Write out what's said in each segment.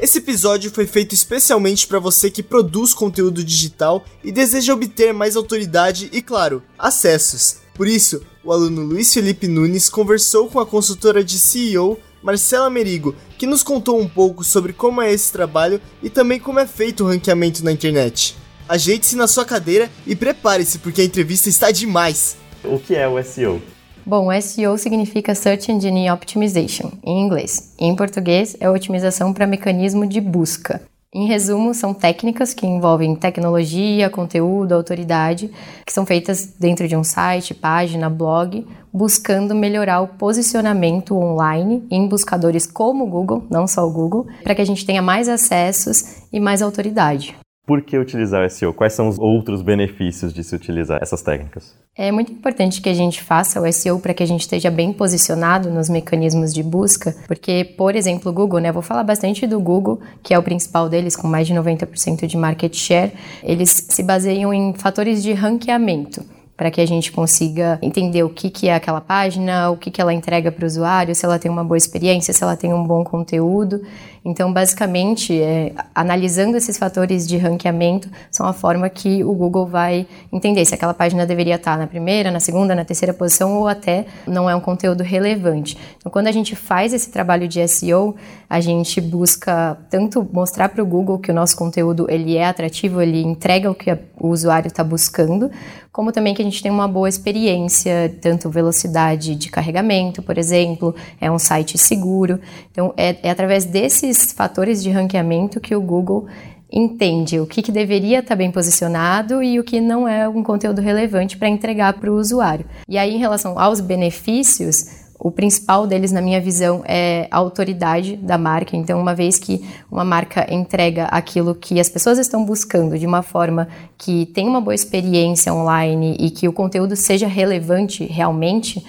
Esse episódio foi feito especialmente para você que produz conteúdo digital e deseja obter mais autoridade e, claro, acessos. Por isso, o aluno Luiz Felipe Nunes conversou com a consultora de CEO Marcela Merigo, que nos contou um pouco sobre como é esse trabalho e também como é feito o ranqueamento na internet. Ajeite-se na sua cadeira e prepare-se porque a entrevista está demais. O que é o SEO? Bom, SEO significa Search Engine Optimization, em inglês. Em português, é otimização para mecanismo de busca. Em resumo, são técnicas que envolvem tecnologia, conteúdo, autoridade, que são feitas dentro de um site, página, blog, buscando melhorar o posicionamento online em buscadores como o Google, não só o Google, para que a gente tenha mais acessos e mais autoridade. Por que utilizar o SEO? Quais são os outros benefícios de se utilizar essas técnicas? É muito importante que a gente faça o SEO para que a gente esteja bem posicionado nos mecanismos de busca, porque, por exemplo, o Google, né? Vou falar bastante do Google, que é o principal deles, com mais de 90% de market share. Eles se baseiam em fatores de ranqueamento para que a gente consiga entender o que, que é aquela página, o que, que ela entrega para o usuário, se ela tem uma boa experiência, se ela tem um bom conteúdo. Então, basicamente, é, analisando esses fatores de ranqueamento, são a forma que o Google vai entender se aquela página deveria estar na primeira, na segunda, na terceira posição ou até não é um conteúdo relevante. Então, quando a gente faz esse trabalho de SEO, a gente busca tanto mostrar para o Google que o nosso conteúdo ele é atrativo, ele entrega o que o usuário está buscando, como também que a gente tem uma boa experiência, tanto velocidade de carregamento, por exemplo, é um site seguro. Então, é, é através desses fatores de ranqueamento que o Google entende o que, que deveria estar bem posicionado e o que não é um conteúdo relevante para entregar para o usuário. E aí, em relação aos benefícios, o principal deles, na minha visão, é a autoridade da marca. Então, uma vez que uma marca entrega aquilo que as pessoas estão buscando de uma forma que tem uma boa experiência online e que o conteúdo seja relevante realmente,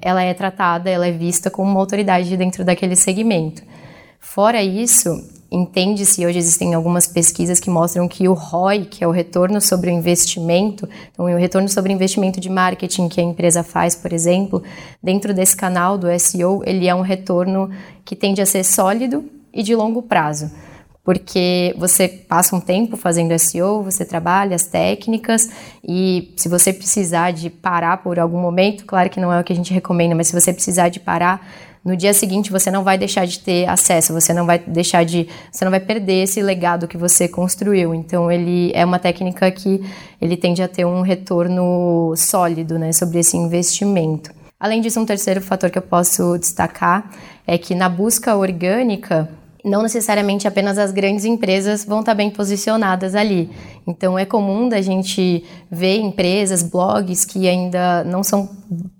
ela é tratada, ela é vista como uma autoridade dentro daquele segmento. Fora isso, entende-se, hoje existem algumas pesquisas que mostram que o ROI, que é o retorno sobre o investimento, então o retorno sobre o investimento de marketing que a empresa faz, por exemplo, dentro desse canal do SEO, ele é um retorno que tende a ser sólido e de longo prazo. Porque você passa um tempo fazendo SEO, você trabalha as técnicas e se você precisar de parar por algum momento, claro que não é o que a gente recomenda, mas se você precisar de parar, no dia seguinte você não vai deixar de ter acesso, você não vai deixar de, você não vai perder esse legado que você construiu. Então ele é uma técnica que ele tende a ter um retorno sólido, né, sobre esse investimento. Além disso, um terceiro fator que eu posso destacar é que na busca orgânica não necessariamente apenas as grandes empresas vão estar bem posicionadas ali. Então é comum da gente ver empresas, blogs que ainda não são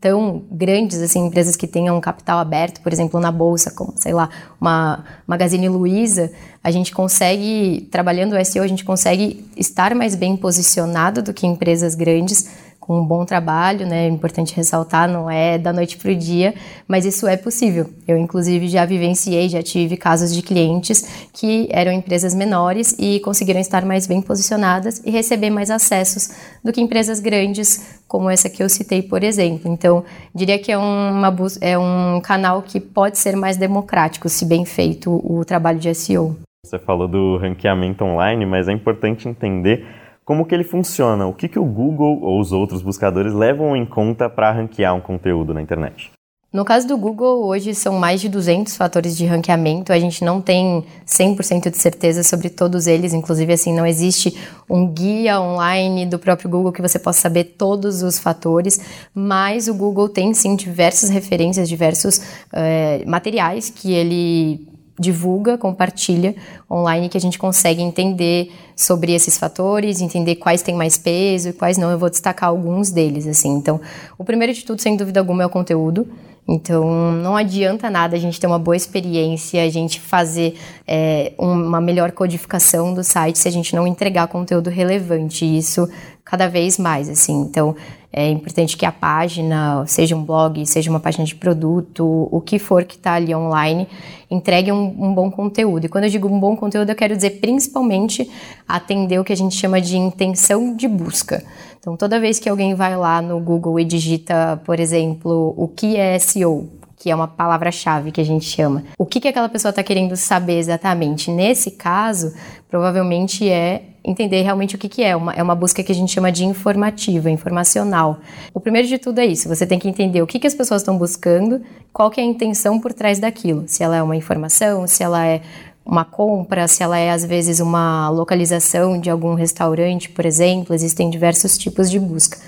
tão grandes, assim, empresas que tenham capital aberto, por exemplo, na bolsa, como, sei lá, uma Magazine Luiza, a gente consegue, trabalhando o SEO, a gente consegue estar mais bem posicionado do que empresas grandes, com um bom trabalho, né? É importante ressaltar, não é da noite para o dia, mas isso é possível. Eu, inclusive, já vivenciei, já tive casos de clientes que eram empresas menores e conseguiram estar mais bem posicionadas e receber mais acessos do que empresas grandes, como essa que eu citei, por exemplo. Então, diria que é, uma, é um canal que pode ser mais democrático, se bem feito o trabalho de SEO. Você falou do ranqueamento online, mas é importante entender como que ele funciona? O que, que o Google ou os outros buscadores levam em conta para ranquear um conteúdo na internet? No caso do Google, hoje são mais de 200 fatores de ranqueamento. A gente não tem 100% de certeza sobre todos eles. Inclusive, assim, não existe um guia online do próprio Google que você possa saber todos os fatores. Mas o Google tem, sim, diversas referências, diversos é, materiais que ele divulga, compartilha online que a gente consegue entender sobre esses fatores, entender quais têm mais peso e quais não. Eu vou destacar alguns deles, assim. Então, o primeiro de tudo, sem dúvida alguma, é o conteúdo. Então, não adianta nada a gente ter uma boa experiência, a gente fazer é, uma melhor codificação do site se a gente não entregar conteúdo relevante. Isso cada vez mais, assim. Então, é importante que a página, seja um blog, seja uma página de produto, o que for que está ali online, entregue um, um, bom conteúdo. E quando eu digo um bom conteúdo, eu quero dizer principalmente atender o que a gente chama de intenção de busca. Então, toda vez que alguém vai lá no Google e digita, por exemplo, o que é SEO, que é uma palavra-chave que a gente chama. O que, que aquela pessoa está querendo saber exatamente? Nesse caso, provavelmente é entender realmente o que, que é. Uma, é uma busca que a gente chama de informativa, informacional. O primeiro de tudo é isso, você tem que entender o que, que as pessoas estão buscando, qual que é a intenção por trás daquilo. Se ela é uma informação, se ela é uma compra, se ela é às vezes uma localização de algum restaurante, por exemplo, existem diversos tipos de busca.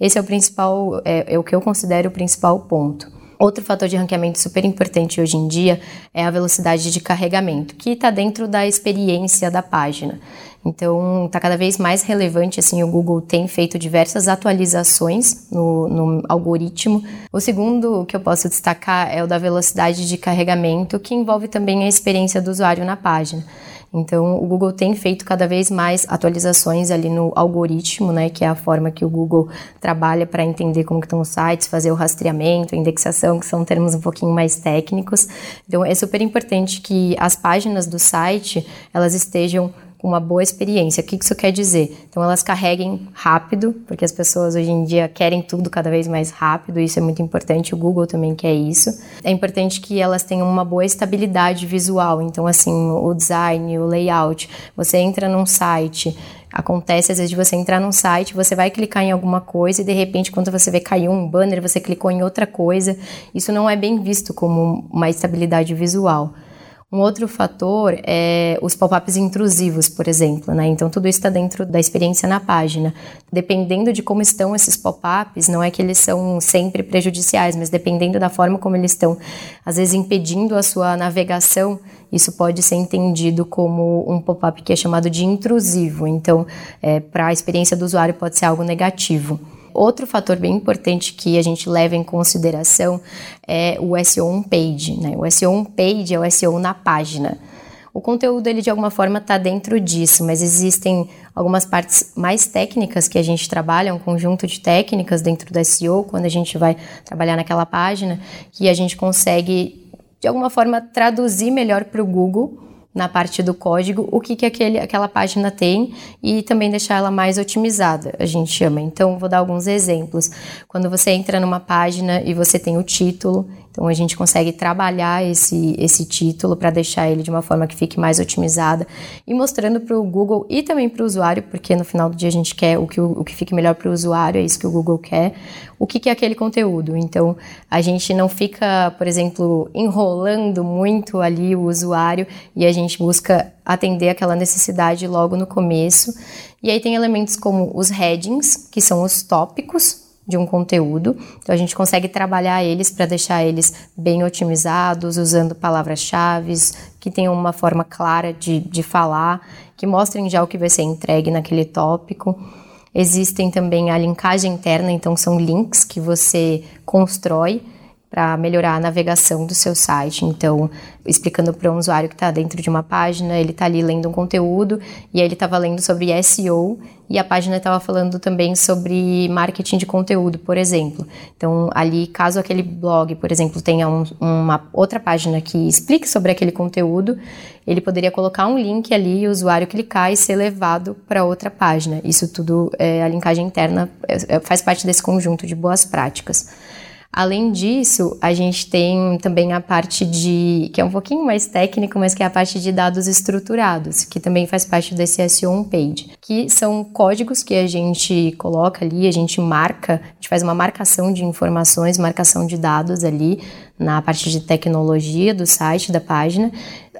Esse é o principal, é, é o que eu considero o principal ponto. Outro fator de ranqueamento super importante hoje em dia é a velocidade de carregamento, que está dentro da experiência da página. Então, está cada vez mais relevante, assim, o Google tem feito diversas atualizações no, no, algoritmo. O segundo que eu posso destacar é o da velocidade de carregamento, que envolve também a experiência do usuário na página. Então, o Google tem feito cada vez mais atualizações ali no algoritmo, né, que é a forma que o Google trabalha para entender como estão os sites, fazer o rastreamento, indexação, que são termos um pouquinho mais técnicos. Então, é super importante que as páginas do site, elas estejam com uma boa experiência. O que isso quer dizer? Então, elas carreguem rápido, porque as pessoas hoje em dia querem tudo cada vez mais rápido, isso é muito importante, o Google também quer isso. É importante que elas tenham uma boa estabilidade visual, então, assim, o design, o layout. Você entra num site, Acontece às vezes de você entrar num site, você vai clicar em alguma coisa e de repente, quando você vê caiu um banner, você clicou em outra coisa. Isso não é bem visto como uma estabilidade visual. Um outro fator é os pop-ups intrusivos, por exemplo, né? Então tudo isso está dentro da experiência na página. Dependendo de como estão esses pop-ups, não é que eles são sempre prejudiciais, mas dependendo da forma como eles estão, às vezes impedindo a sua navegação, isso pode ser entendido como um pop-up que é chamado de intrusivo. Então, é, para a experiência do usuário pode ser algo negativo. Outro fator bem importante que a gente leva em consideração é o SEO on page. Né? O SEO on page é o SEO na página. O conteúdo ele de alguma forma está dentro disso, mas existem algumas partes mais técnicas que a gente trabalha, um conjunto de técnicas dentro do SEO, quando a gente vai trabalhar naquela página, que a gente consegue de alguma forma traduzir melhor para o Google na parte do código o que, que aquele, aquela página tem e também deixar ela mais otimizada, a gente chama. Então, vou dar alguns exemplos. Quando você entra numa página e você tem o título, então a gente consegue trabalhar esse, esse título para deixar ele de uma forma que fique mais otimizada e mostrando para o Google e também para o usuário, porque no final do dia a gente quer o que, o que fique melhor para o usuário, é isso que o Google quer, o que, que é aquele conteúdo. Então a gente não fica, por exemplo, enrolando muito ali o usuário e a gente busca atender aquela necessidade logo no começo. E aí tem elementos como os headings, que são os tópicos de um conteúdo. Então a gente consegue trabalhar eles para deixar eles bem otimizados, usando palavras-chave que tenham uma forma clara de, de falar, que mostrem já o que vai ser entregue naquele tópico. Existem também a linkagem interna, então são links que você constrói para melhorar a navegação do seu site. Então, explicando para um usuário que está dentro de uma página, ele está ali lendo um conteúdo e aí ele estava lendo sobre SEO e a página estava falando também sobre marketing de conteúdo, por exemplo. Então, ali, caso aquele blog, por exemplo, tenha um, uma outra página que explique sobre aquele conteúdo, ele poderia colocar um link ali e o usuário clicar e ser levado para outra página. Isso tudo, é, a linkagem interna é, faz parte desse conjunto de boas práticas. Além disso, a gente tem também a parte de, que é um pouquinho mais técnico, mas que é a parte de dados estruturados, que também faz parte desse SEO page, que são códigos que a gente coloca ali, a gente marca, a gente faz uma marcação de informações, marcação de dados ali na parte de tecnologia do site, da página,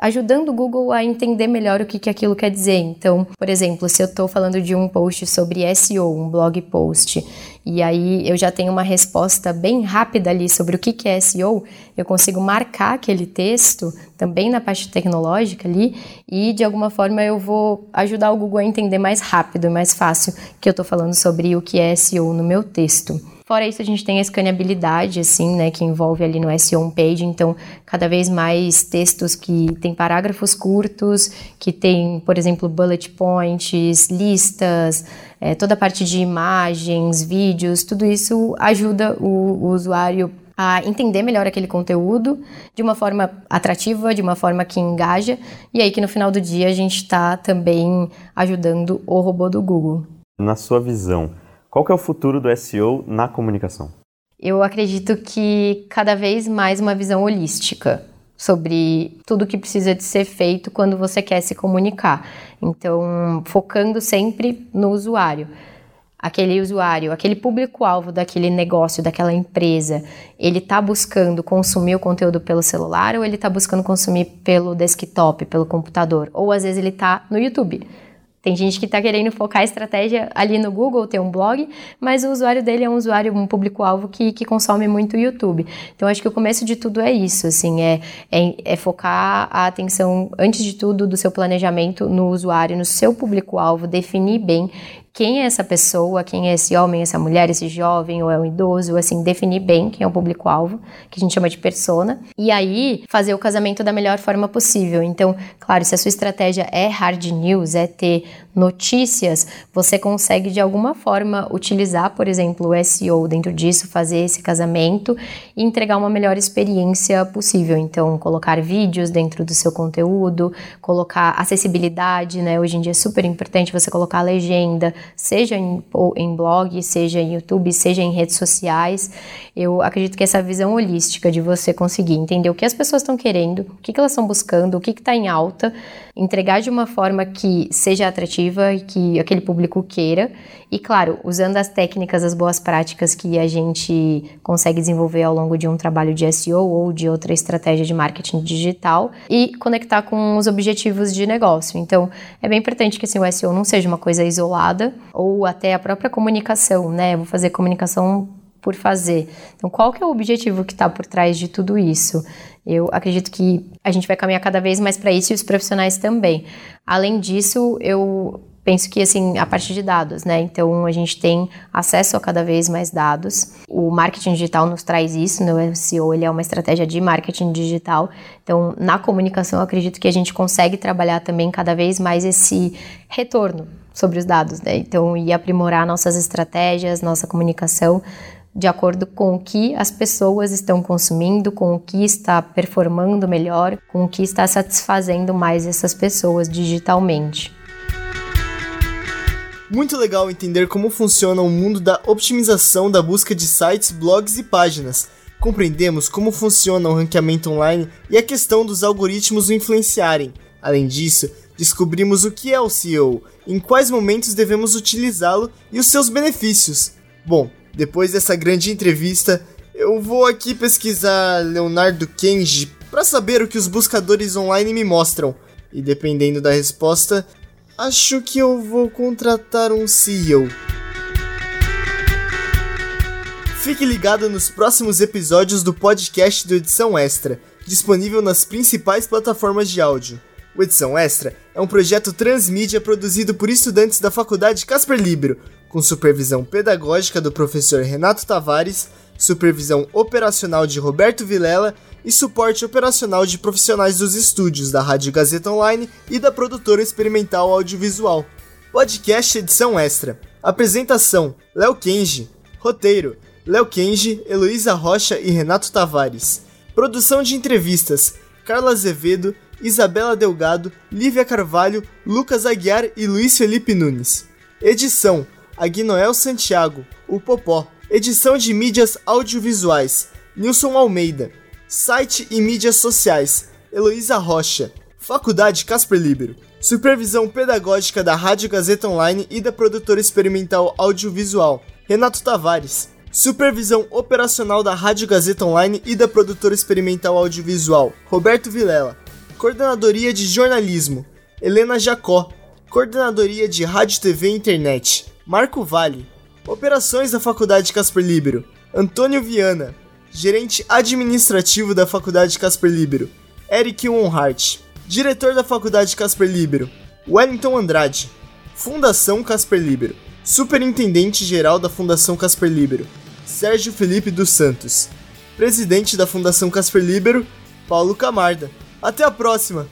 ajudando o Google a entender melhor o que, que aquilo quer dizer. Então, por exemplo, se eu estou falando de um post sobre SEO, um blog post, e aí eu já tenho uma resposta bem rápida ali sobre o que, que é SEO, eu consigo marcar aquele texto também na parte tecnológica ali e de alguma forma eu vou ajudar o Google a entender mais rápido e mais fácil que eu estou falando sobre o que é SEO no meu texto. Fora isso, a gente tem a escaneabilidade, assim, né, que envolve ali no SEO page, então cada vez mais textos que tem parágrafos curtos, que tem, por exemplo, bullet points, listas, é, toda a parte de imagens, vídeos, tudo isso ajuda o, o usuário a entender melhor aquele conteúdo de uma forma atrativa, de uma forma que engaja, e aí que no final do dia a gente está também ajudando o robô do Google. Na sua visão, qual que é o futuro do SEO na comunicação? Eu acredito que cada vez mais uma visão holística sobre tudo que precisa de ser feito quando você quer se comunicar. Então, focando sempre no usuário. Aquele usuário, aquele público-alvo daquele negócio, daquela empresa, ele está buscando consumir o conteúdo pelo celular ou ele está buscando consumir pelo desktop, pelo computador? Ou às vezes ele está no YouTube. Tem gente que está querendo focar a estratégia ali no Google, ter um blog, mas o usuário dele é um usuário, um público-alvo que, que consome muito o YouTube. Então, acho que o começo de tudo é isso, assim, é, é, é focar a atenção, antes de tudo, do seu planejamento no usuário, no seu público-alvo, definir bem quem é essa pessoa, quem é esse homem, essa mulher, esse jovem ou é um idoso, assim, definir bem quem é o público-alvo, que a gente chama de persona, e aí fazer o casamento da melhor forma possível. Então, claro, se a sua estratégia é hard news, é ter notícias, você consegue de alguma forma utilizar, por exemplo, o SEO dentro disso, fazer esse casamento e entregar uma melhor experiência possível. Então, colocar vídeos dentro do seu conteúdo, colocar acessibilidade, né? Hoje em dia é super importante você colocar legenda, seja em, em blog, seja em YouTube, seja em redes sociais. Eu acredito que essa visão holística de você conseguir entender o que as pessoas estão querendo, o que, que elas estão buscando, o que está em alta, entregar de uma forma que seja atrativa e que aquele público queira. E, claro, usando as técnicas, as boas práticas que a gente consegue desenvolver ao longo de um trabalho de SEO ou de outra estratégia de marketing digital e conectar com os objetivos de negócio. Então, é bem importante que assim, o SEO não seja uma coisa isolada ou até a própria comunicação, né? vou fazer comunicação por fazer. Então, qual que é o objetivo que está por trás de tudo isso? Eu acredito que a gente vai caminhar cada vez mais para isso e os profissionais também. Além disso, eu penso que assim a partir de dados, né? Então a gente tem acesso a cada vez mais dados. O marketing digital nos traz isso, né? O SEO ele é uma estratégia de marketing digital. Então na comunicação eu acredito que a gente consegue trabalhar também cada vez mais esse retorno sobre os dados, né? Então e aprimorar nossas estratégias, nossa comunicação de acordo com o que as pessoas estão consumindo, com o que está performando melhor, com o que está satisfazendo mais essas pessoas digitalmente. Muito legal entender como funciona o mundo da optimização da busca de sites, blogs e páginas. Compreendemos como funciona o ranqueamento online e a questão dos algoritmos o influenciarem. Além disso, descobrimos o que é o SEO, em quais momentos devemos utilizá-lo e os seus benefícios. Bom, depois dessa grande entrevista, eu vou aqui pesquisar Leonardo Kenji para saber o que os buscadores online me mostram. E dependendo da resposta, Acho que eu vou contratar um CEO. Fique ligado nos próximos episódios do podcast do Edição Extra, disponível nas principais plataformas de áudio. O Edição Extra é um projeto transmídia produzido por estudantes da Faculdade Casper Libero, com supervisão pedagógica do professor Renato Tavares, supervisão operacional de Roberto Vilela e suporte operacional de profissionais dos estúdios da Rádio Gazeta Online e da produtora experimental audiovisual. Podcast edição extra. Apresentação: Léo Kenji. Roteiro: Léo Kenji, Heloísa Rocha e Renato Tavares. Produção de entrevistas: Carla Azevedo, Isabela Delgado, Lívia Carvalho, Lucas Aguiar e Luiz Felipe Nunes. Edição: Agnoel Santiago, o Popó. Edição de mídias audiovisuais: Nilson Almeida. Site e mídias sociais: Heloísa Rocha. Faculdade Casper Libero. Supervisão pedagógica da Rádio Gazeta Online e da produtora experimental audiovisual: Renato Tavares. Supervisão operacional da Rádio Gazeta Online e da produtora experimental audiovisual: Roberto Vilela. Coordenadoria de Jornalismo, Helena Jacó. Coordenadoria de Rádio, TV e Internet, Marco Vale. Operações da Faculdade Casper Libero, Antônio Viana. Gerente administrativo da Faculdade Casper Libero, Eric Wonhart. Diretor da Faculdade Casper Libero, Wellington Andrade. Fundação Casper Libero. Superintendente-Geral da Fundação Casper Libero, Sérgio Felipe dos Santos. Presidente da Fundação Casper Libero, Paulo Camarda. Até a próxima!